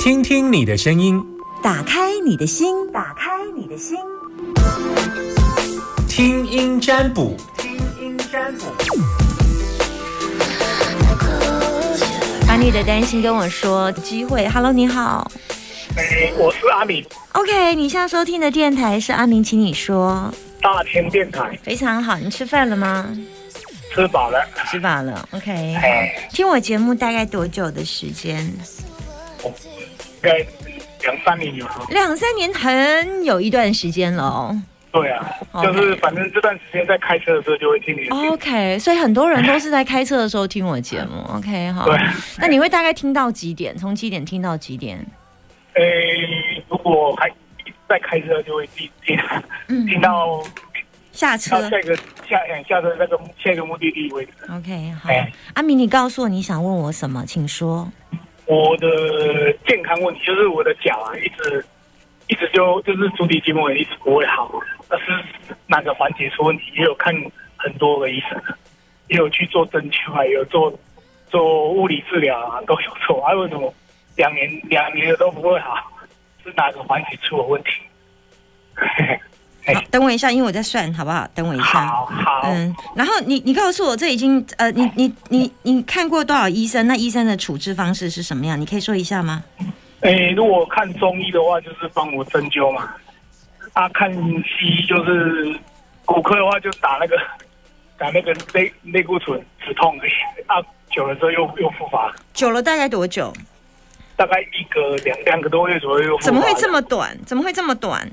听听你的声音，打开你的心，打开你的心，听音占卜，听音占卜。把你的担心跟我说，机会。Hello，你好。哎，我是阿明，OK，你现在收听的电台是阿明，请你说。大千电台，非常好，你吃饭了吗？吃饱了，吃饱了。OK，听我节目大概多久的时间？应该两三年有了。两三年，很有一段时间了哦。对啊，就是反正这段时间在开车的时候就会听你的。OK，所以很多人都是在开车的时候听我节目。OK，好对。那你会大概听到几点？从几点听到几点？诶，如果还在开车，就会听听嗯听到下车到。下一个下哎下车那个下一个目的地为止。OK，好哎。阿明，你告诉我你想问我什么，请说。我的健康问题就是我的脚啊，一直一直就就是足底筋膜炎一直不会好，那是哪个环节出问题？也有看很多个医生，也有去做针灸啊，也有做做物理治疗啊，都有做。啊，为什么两年两年的都不会好？是哪个环节出了问题？嘿嘿等我一下，因为我在算，好不好？等我一下。好好，嗯，然后你你告诉我，这已经呃，你你你你看过多少医生？那医生的处置方式是什么样？你可以说一下吗？诶，如果看中医的话，就是帮我针灸嘛。啊，看西医就是骨科的话，就打那个 打那个类类固醇止痛而已。啊，久了之后又又复发，久了大概多久？大概一个两两个多月左右。怎么会这？么短？怎么会这么短？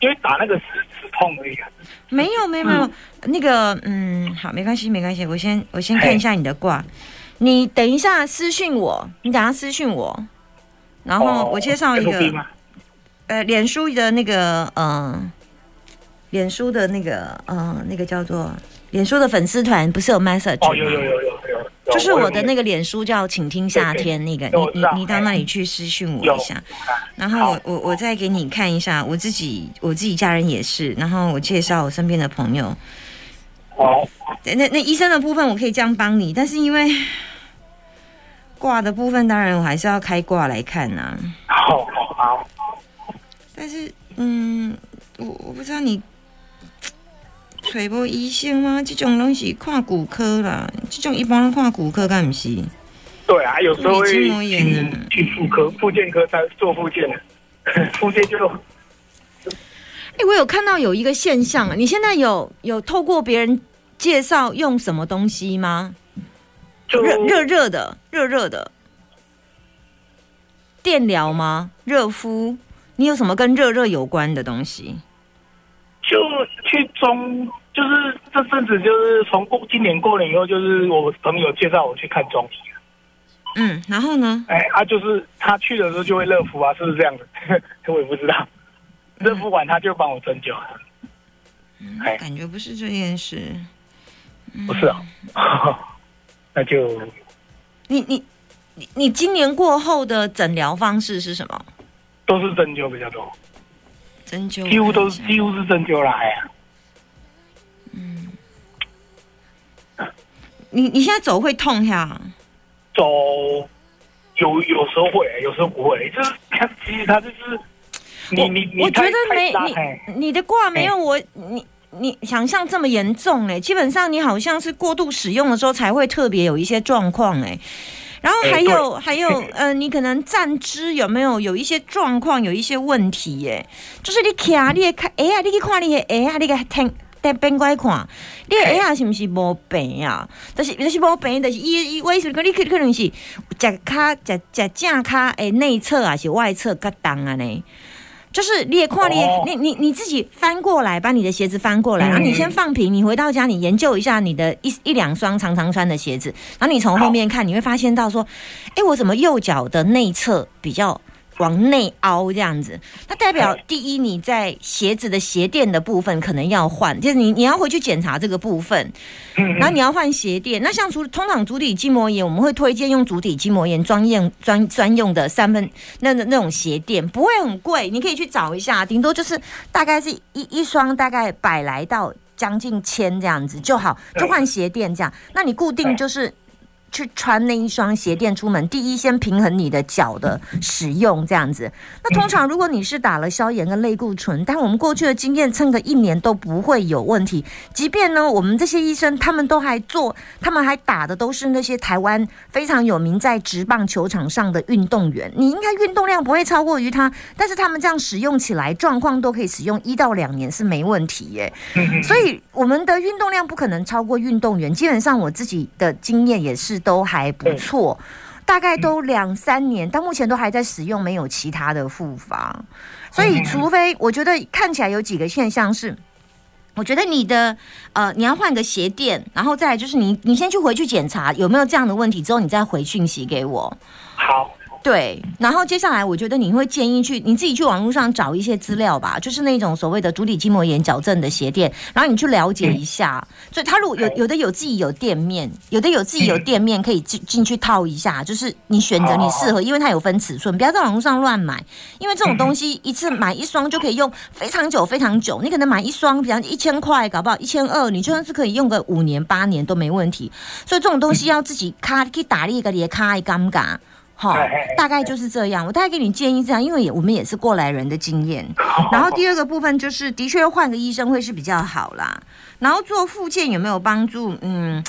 因为打那个止止痛而已啊。没有没有没有，那个嗯，好，没关系没关系，我先我先看一下你的卦。你等一下私讯我，你等一下私讯我，然后哦我介绍一个吗？呃，脸书的那个嗯、呃，脸书的那个嗯、呃，那个叫做脸书的粉丝团，不是有 message 有有有有。就是我的那个个脸书叫“请听夏天”那个，你你你到那里去私讯我一下，然后我我我再给你看一下，我自己我自己家人也是，然后我介绍我身边的朋友，好，那那那医生的部分我可以这样帮你，但是因为挂的部分，当然我还是要开挂来看呐、好好好。但是嗯，我我不知道你。找无医生吗？这种东西看骨科啦，这种一般人看骨科，干不是？对啊，有时候会去啊去妇科、复健科在做复健的，复健就哎、我有看到有一个现象，你现在有有透过别人介绍用什么东西吗？就热热热的，热热的电疗吗？热敷？你有什么跟热热有关的东西？就去中，就是这阵子就是从过今年过年以后，就是我朋友介绍我去看中医。嗯，然后呢？哎，啊，就是他去的时候就会热敷啊，是不是这样子？我也不知道，热敷完他就帮我针灸。哎，感觉不是这件事。不是啊，那就你你你你今年过后的诊疗方式是什么？都是针灸比较多，针灸，几乎都是几乎是针灸啦。哎呀，你你现在走会痛呀？走有有时候会，有时候不会，就是他 其实他就是你我你你我觉得没你你的挂没有我你你想象这么严重哎，基本上你好像是过度使用的时候才会特别有一些状况哎。然后哎还有、还有呃，你可能站姿有没有有一些状况，有一些问题耶？就是你卡你也看，哎呀，你去看你的哎呀，你个听在边过来看，你的哎呀是不是无病啊？就是就是无病，就是伊伊我意思讲，你可可能是脚骹脚脚正骹诶内侧还是外侧较重啊呢？就是你也看你、哦。你你你自己翻过来，把你的鞋子翻过来，嗯。然后你先放平，你回到家你研究一下你的一一两双常常穿的鞋子，然后你从后面看，你会发现到说，哎，我怎么右脚的内侧比较往内凹这样子？那代表第一，你在鞋子的鞋垫的部分可能要换，就是你你要回去检查这个部分，嗯然后你要换鞋垫。那像除通常足底筋膜炎，我们会推荐用足底筋膜炎专用专专用的三分那那那种鞋垫，不会很贵，你可以去找一下，顶多就是大概是一一双大概百来到将近千这样子就好，就换鞋垫这样。那你固定就是去穿那一双鞋垫出门，第一先平衡你的脚的使用这样子。那通常如果你是打了消炎跟类固醇，但我们过去的经验撑个一年都不会有问题。即便呢，我们这些医生他们都还做，他们还打的都是那些台湾非常有名在职棒球场上的运动员，你应该运动量不会超过于他，但是他们这样使用起来状况都可以使用一到两年是没问题耶。所以我们的运动量不可能超过运动员，基本上我自己的经验也是都还不错，大概都两三年，到目前都还在使用，没有其他的复发。所以，除非我觉得看起来有几个现象是，我觉得你的呃你要换个鞋垫，然后再来就是你你先去回去检查有没有这样的问题，之后你再回讯息给我。好，对，然后接下来我觉得你会建议去你自己去网络上找一些资料吧，就是那种所谓的足底筋膜炎矫正的鞋垫，然后你去了解一下。所以他如果有有的有自己有店面，有的有自己有店面可以进进去套一下，就是你选择你适合，因为它有分尺寸，不要在网络上乱买，因为这种东西一次买一双就可以用非常久非常久，你可能买一双，比方一千块，搞不好一千二，你就算是可以用个五年八年都没问题。所以这种东西要自己卡去打理一个，也卡一尴尬。好，大概就是这样。我大概给你建议这样，因为也我们也是过来人的经验。然后第二个部分就是，的确换个医生会是比较好啦。然后做复健有没有帮助？嗯，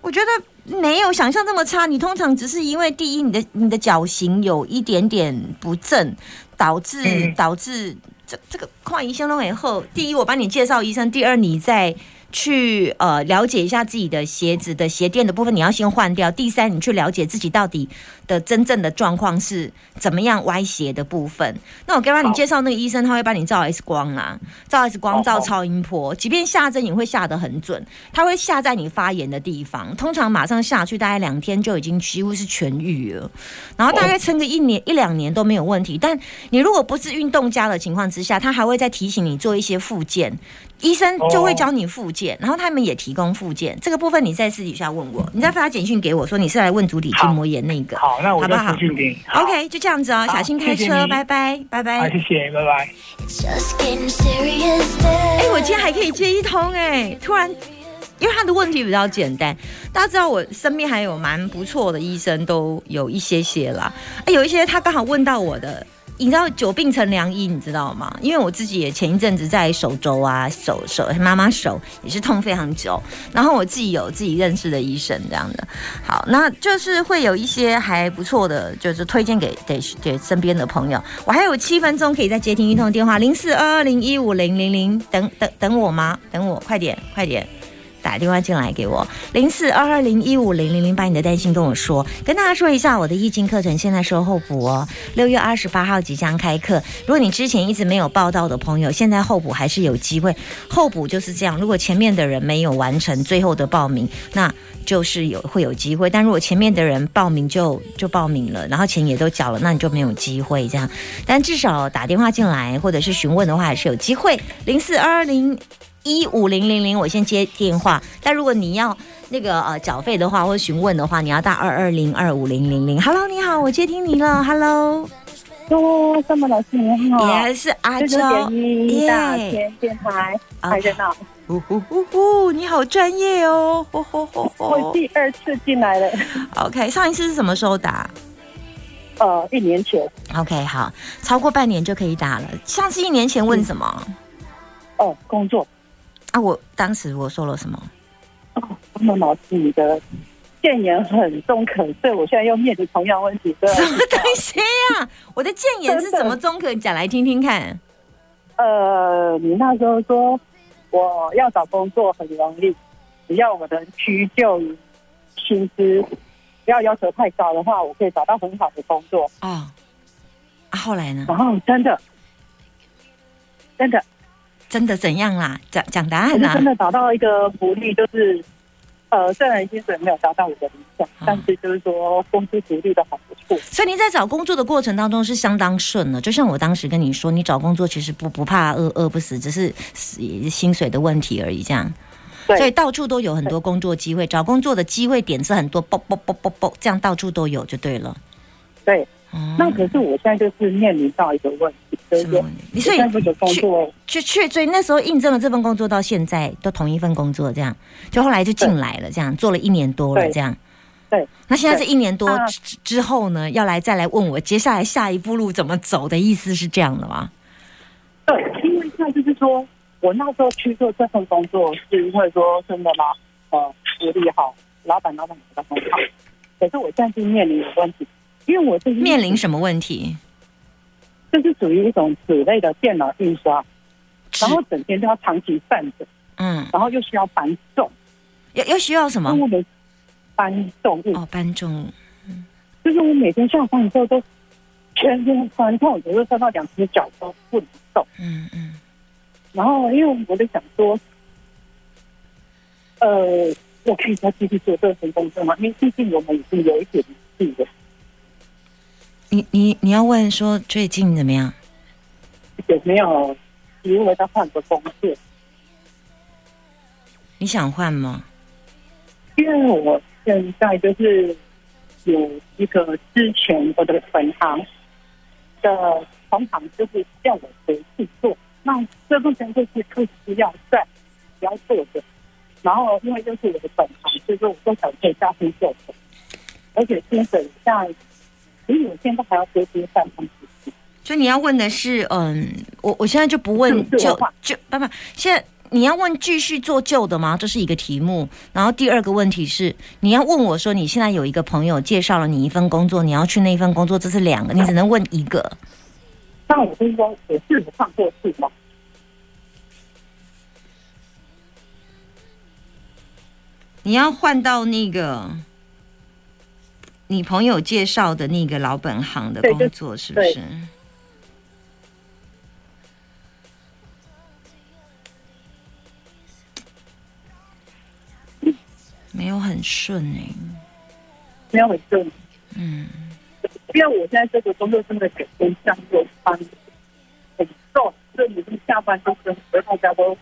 我觉得没有想象这么差。你通常只是因为第一，你的你的脚型有一点点不正，导致导致这这个换医生了以后，第一我帮你介绍医生，第二你在。去呃了解一下自己的鞋子的鞋垫的部分，你要先换掉。第三，你去了解自己到底的真正的状况是怎么样歪斜的部分。那我刚刚你介绍那个医生，他会帮你照 X 光啦，照 X 光，照超音波，即便下针也会下得很准，他会下在你发炎的地方，通常马上下去，大概两天就已经几乎是痊愈了。然后大概撑个一年一两年都没有问题。但你如果不是运动家的情况之下，他还会再提醒你做一些复健。医生就会教你复健，然后他们也提供复健这个部分，你在私底下问我，你再发简讯给我说你是来问足底筋膜炎那个，好，那我就私讯给你。OK，就这样子哦，小心开车，拜拜，拜拜。好，谢谢，拜拜。哎，我今天还可以接一通哎，突然，因为他的问题比较简单，大家知道我身边还有蛮不错的医生，都有一些些啦，哎，有一些他刚好问到我的。你知道久病成良医，你知道吗？因为我自己也前一阵子在手肘啊，手手妈妈手也是痛非常久，然后我自己有自己认识的医生这样的，好，那就是会有一些还不错的，就是推荐给给给身边的朋友。我还有七分钟可以再接听一通电话，零四二二零一五零零零，等等等我吗？等我，快点快点。打电话进来给我，零四二二零一五零零零，把你的担心跟我说。跟大家说一下，我的易经课程现在收候补哦，六月二十八号即将开课。如果你之前一直没有报到的朋友，现在候补还是有机会。候补就是这样，如果前面的人没有完成最后的报名，那就是有会有机会。但如果前面的人报名就就报名了，然后钱也都缴了，那你就没有机会这样。但至少打电话进来或者是询问的话，还是有机会。零四二二零。一五零零零，我先接电话。但如果你要那个呃缴费的话，或者询问的话，你要打二二零二五零零零。Hello，你好，我接听你了。Hello，哟，这么老师你好，也是阿娇，大天电台，太热闹。呼呼呼呼，你好专业哦。我第二次进来了。OK，上一次是什么时候打？呃，一年前。OK，好，超过半年就可以打了。上次一年前问什么？哦，工作。啊！我当时我说了什么？哦，那老师，你的谏言很中肯，所以我现在又面临同样问题。什么东西呀？我的谏言是什么中肯？讲来听听看。呃，你那时候说我要找工作很容易，只要我的屈就薪资不要要求太高的话，我可以找到很好的工作。啊啊！后来呢？然后真的，真的。真的怎样啦？讲讲答案啦！真的找到一个福利，就是呃，虽然薪水没有达到我的理想，但是就是说工资福利都还不错。所以你在找工作的过程当中是相当顺的，就像我当时跟你说，你找工作其实不不怕饿饿不死，只是薪水的问题而已。这样，所以到处都有很多工作机会，找工作的机会点是很多，啵啵啵啵啵，这样到处都有就对了。对。那可是我现在就是面临到一个问题，就是你所以这个工作去去，所以那时候印证了这份工作，到现在都同一份工作，这样就后来就进来了，这样做了一年多了，这样。对，那现在这一年多之之后呢，要来再来问我接下来下一步路怎么走的意思是这样的吗？对，因为现在就是说我那时候去做这份工作，是因为说真的吗？呃福利好，老板老板觉得很好，可是我现在就面临一个问题，因为我是面临什么问题？就是属于一种纸类的电脑印刷，然后整天都要长期站着，嗯，然后又需要搬重，又又需要什么？我们搬重物，哦，搬重物，就是我每天下班之后都全身酸痛，有时候酸到两只脚都不能动。嗯嗯，然后因为我在想说，呃，我可以再继续做这份工作吗？因为毕竟我们已经有一点年纪了，你你你要问说最近怎么样？有没有因为他换个工作？你想换吗？因为我现在就是有一个之前我的本行的同行，就是叫我回去做。那这部分就是不需要在不要做的。然后因为就是我的本行，所以说我都想可以加薪做的，而且薪水像，因为我现在还要多接三方子。所以你要问的是，嗯，我我现在就不问旧自我化旧，不不，现在你要问继续做旧的吗？这是一个题目。然后第二个问题是，你要问我说，你现在有一个朋友介绍了你一份工作，你要去那一份工作，这是两个，你只能问一个。那我就是说，我是不换过去吗？你要换到那个你朋友介绍的那个老本行的工作，是不对是？没有很顺哎、没有很顺，嗯，因为我现在这个工作真的给跟上有班很重，所以每天下班都跟回到家都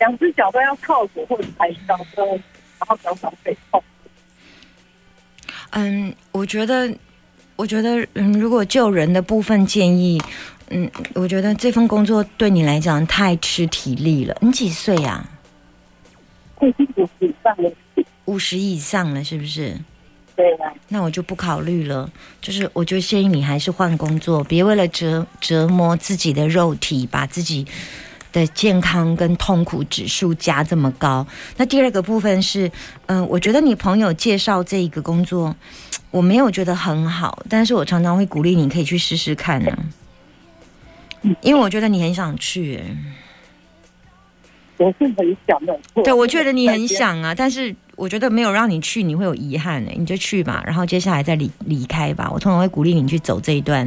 两只脚都要靠左或者抬高跟，然后脚掌背痛。嗯，我觉得，我觉得，嗯，如果就人的部分建议，嗯，我觉得这份工作对你来讲太吃体力了。你几岁呀、最近五十以上了，五十以上了，是不是？对啊，那我就不考虑了。就是我就建议你还是换工作，别为了折折磨自己的肉体，把自己的健康跟痛苦指数加这么高。那第二个部分是，嗯、我觉得你朋友介绍这一个工作，我没有觉得很好，但是我常常会鼓励你可以去试试看呢、因为我觉得你很想去、欸我是很想的。对，我觉得你很，想啊，但是我觉得没有让你去，你会有遗憾呢、你就去吧，然后接下来再离离开吧。我通常会鼓励你去走这一段，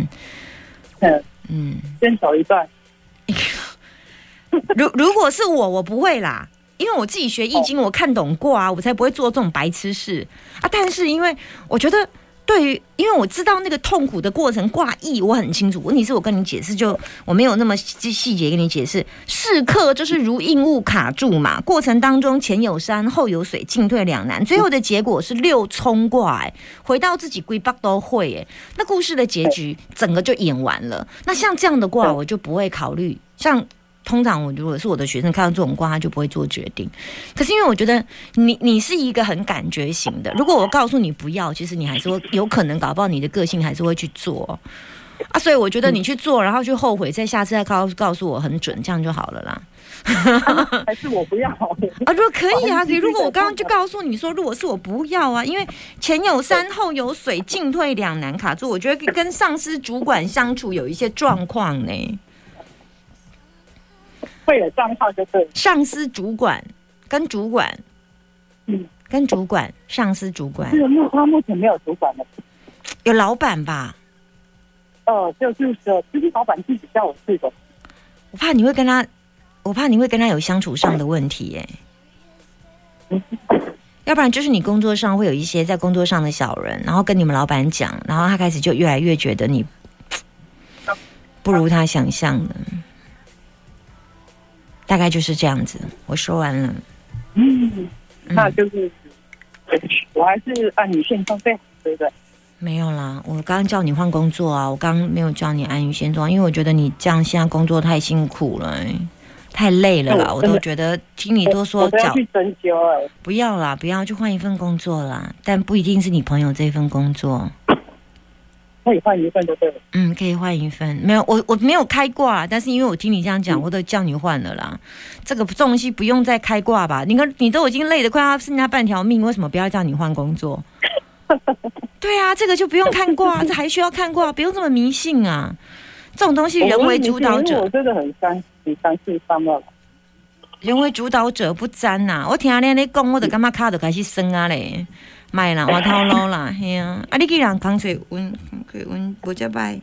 嗯，嗯，先走一段。如如果是我，我不会啦，因为我自己学易经，我看懂卦啊，我才不会做这种白痴事啊。但是因为我觉得。对于，因为我知道那个痛苦的过程卦意，我很清楚。问题是我跟你解释就，我没有那么细细节跟你解释。是刻就是如硬物卡住嘛，过程当中前有山后有水，进退两难。最后的结果是六冲卦，哎，回到自己归八都会，哎，那故事的结局整个就演完了。那像这样的卦，我就不会考虑。像通常我如果是我的学生看到这种卦，他就不会做决定。可是因为我觉得你你是一个很感觉型的，如果我告诉你不要，其实你还是会有可能搞不好你的个性还是会去做啊。所以我觉得你去做，然后去后悔，再下次再告告诉我很准，这样就好了啦。还是我不要。啊，如果可以啊，可以。如果我刚刚就告诉你说，如果是我不要啊，因为前有山后有水，进退两难卡住，我觉得跟上司主管相处有一些状况呢。会有账号就是上司主管跟主管，嗯，跟主管、上司主管。是目他目前没有主管的，有老板吧？呃，就是说，就是老板自己叫我去的。我怕你会跟他，我怕你会跟他有相处上的问题耶。要不然就是你工作上会有一些在工作上的小人，然后跟你们老板讲，然后他开始就越来越觉得你不如他想象的，大概就是这样子。我说完了，嗯，那就是，我还是按你现状最好，对不对？没有啦，我刚刚叫你换工作啊，我刚刚没有叫你安于现状，因为我觉得你这样现在工作太辛苦了、欸太累了啦，我都觉得听你多说脚都要去针灸哎、不要啦，不要去换一份工作啦，但不一定是你朋友这份工作。可以换一份就对了。嗯，可以换一份。没有，我我没有开挂，但是因为我听你这样讲，我都叫你换了啦。这个东西不用再开挂吧？你看，你都已经累得快要剩下半条命，为什么不要叫你换工作？对啊，这个就不用看挂，这还需要看挂，不用这么迷信啊。这种东西人为主导者我，真的很相很相信上了。人为主导者不沾呐、我听你咧讲，我就感觉卡就开始酸啊嘞，卖啦，我头路啦，嘿啊，啊，你既然扛水温，扛水温无遮歹，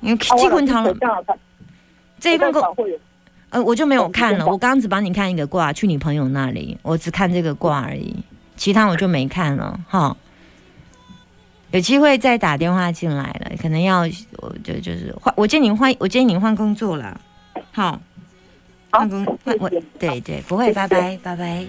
因为啊，这份头我这一份工呃，我就没有看了，我刚刚只帮你看一个卦，去你朋友那里，我只看这个卦而已，其他我就没看了哈。有机会再打电话进来了，可能要我就就是换，我建议你换，我建议你换工作了，好，好换工换我对对，不会，拜拜拜拜。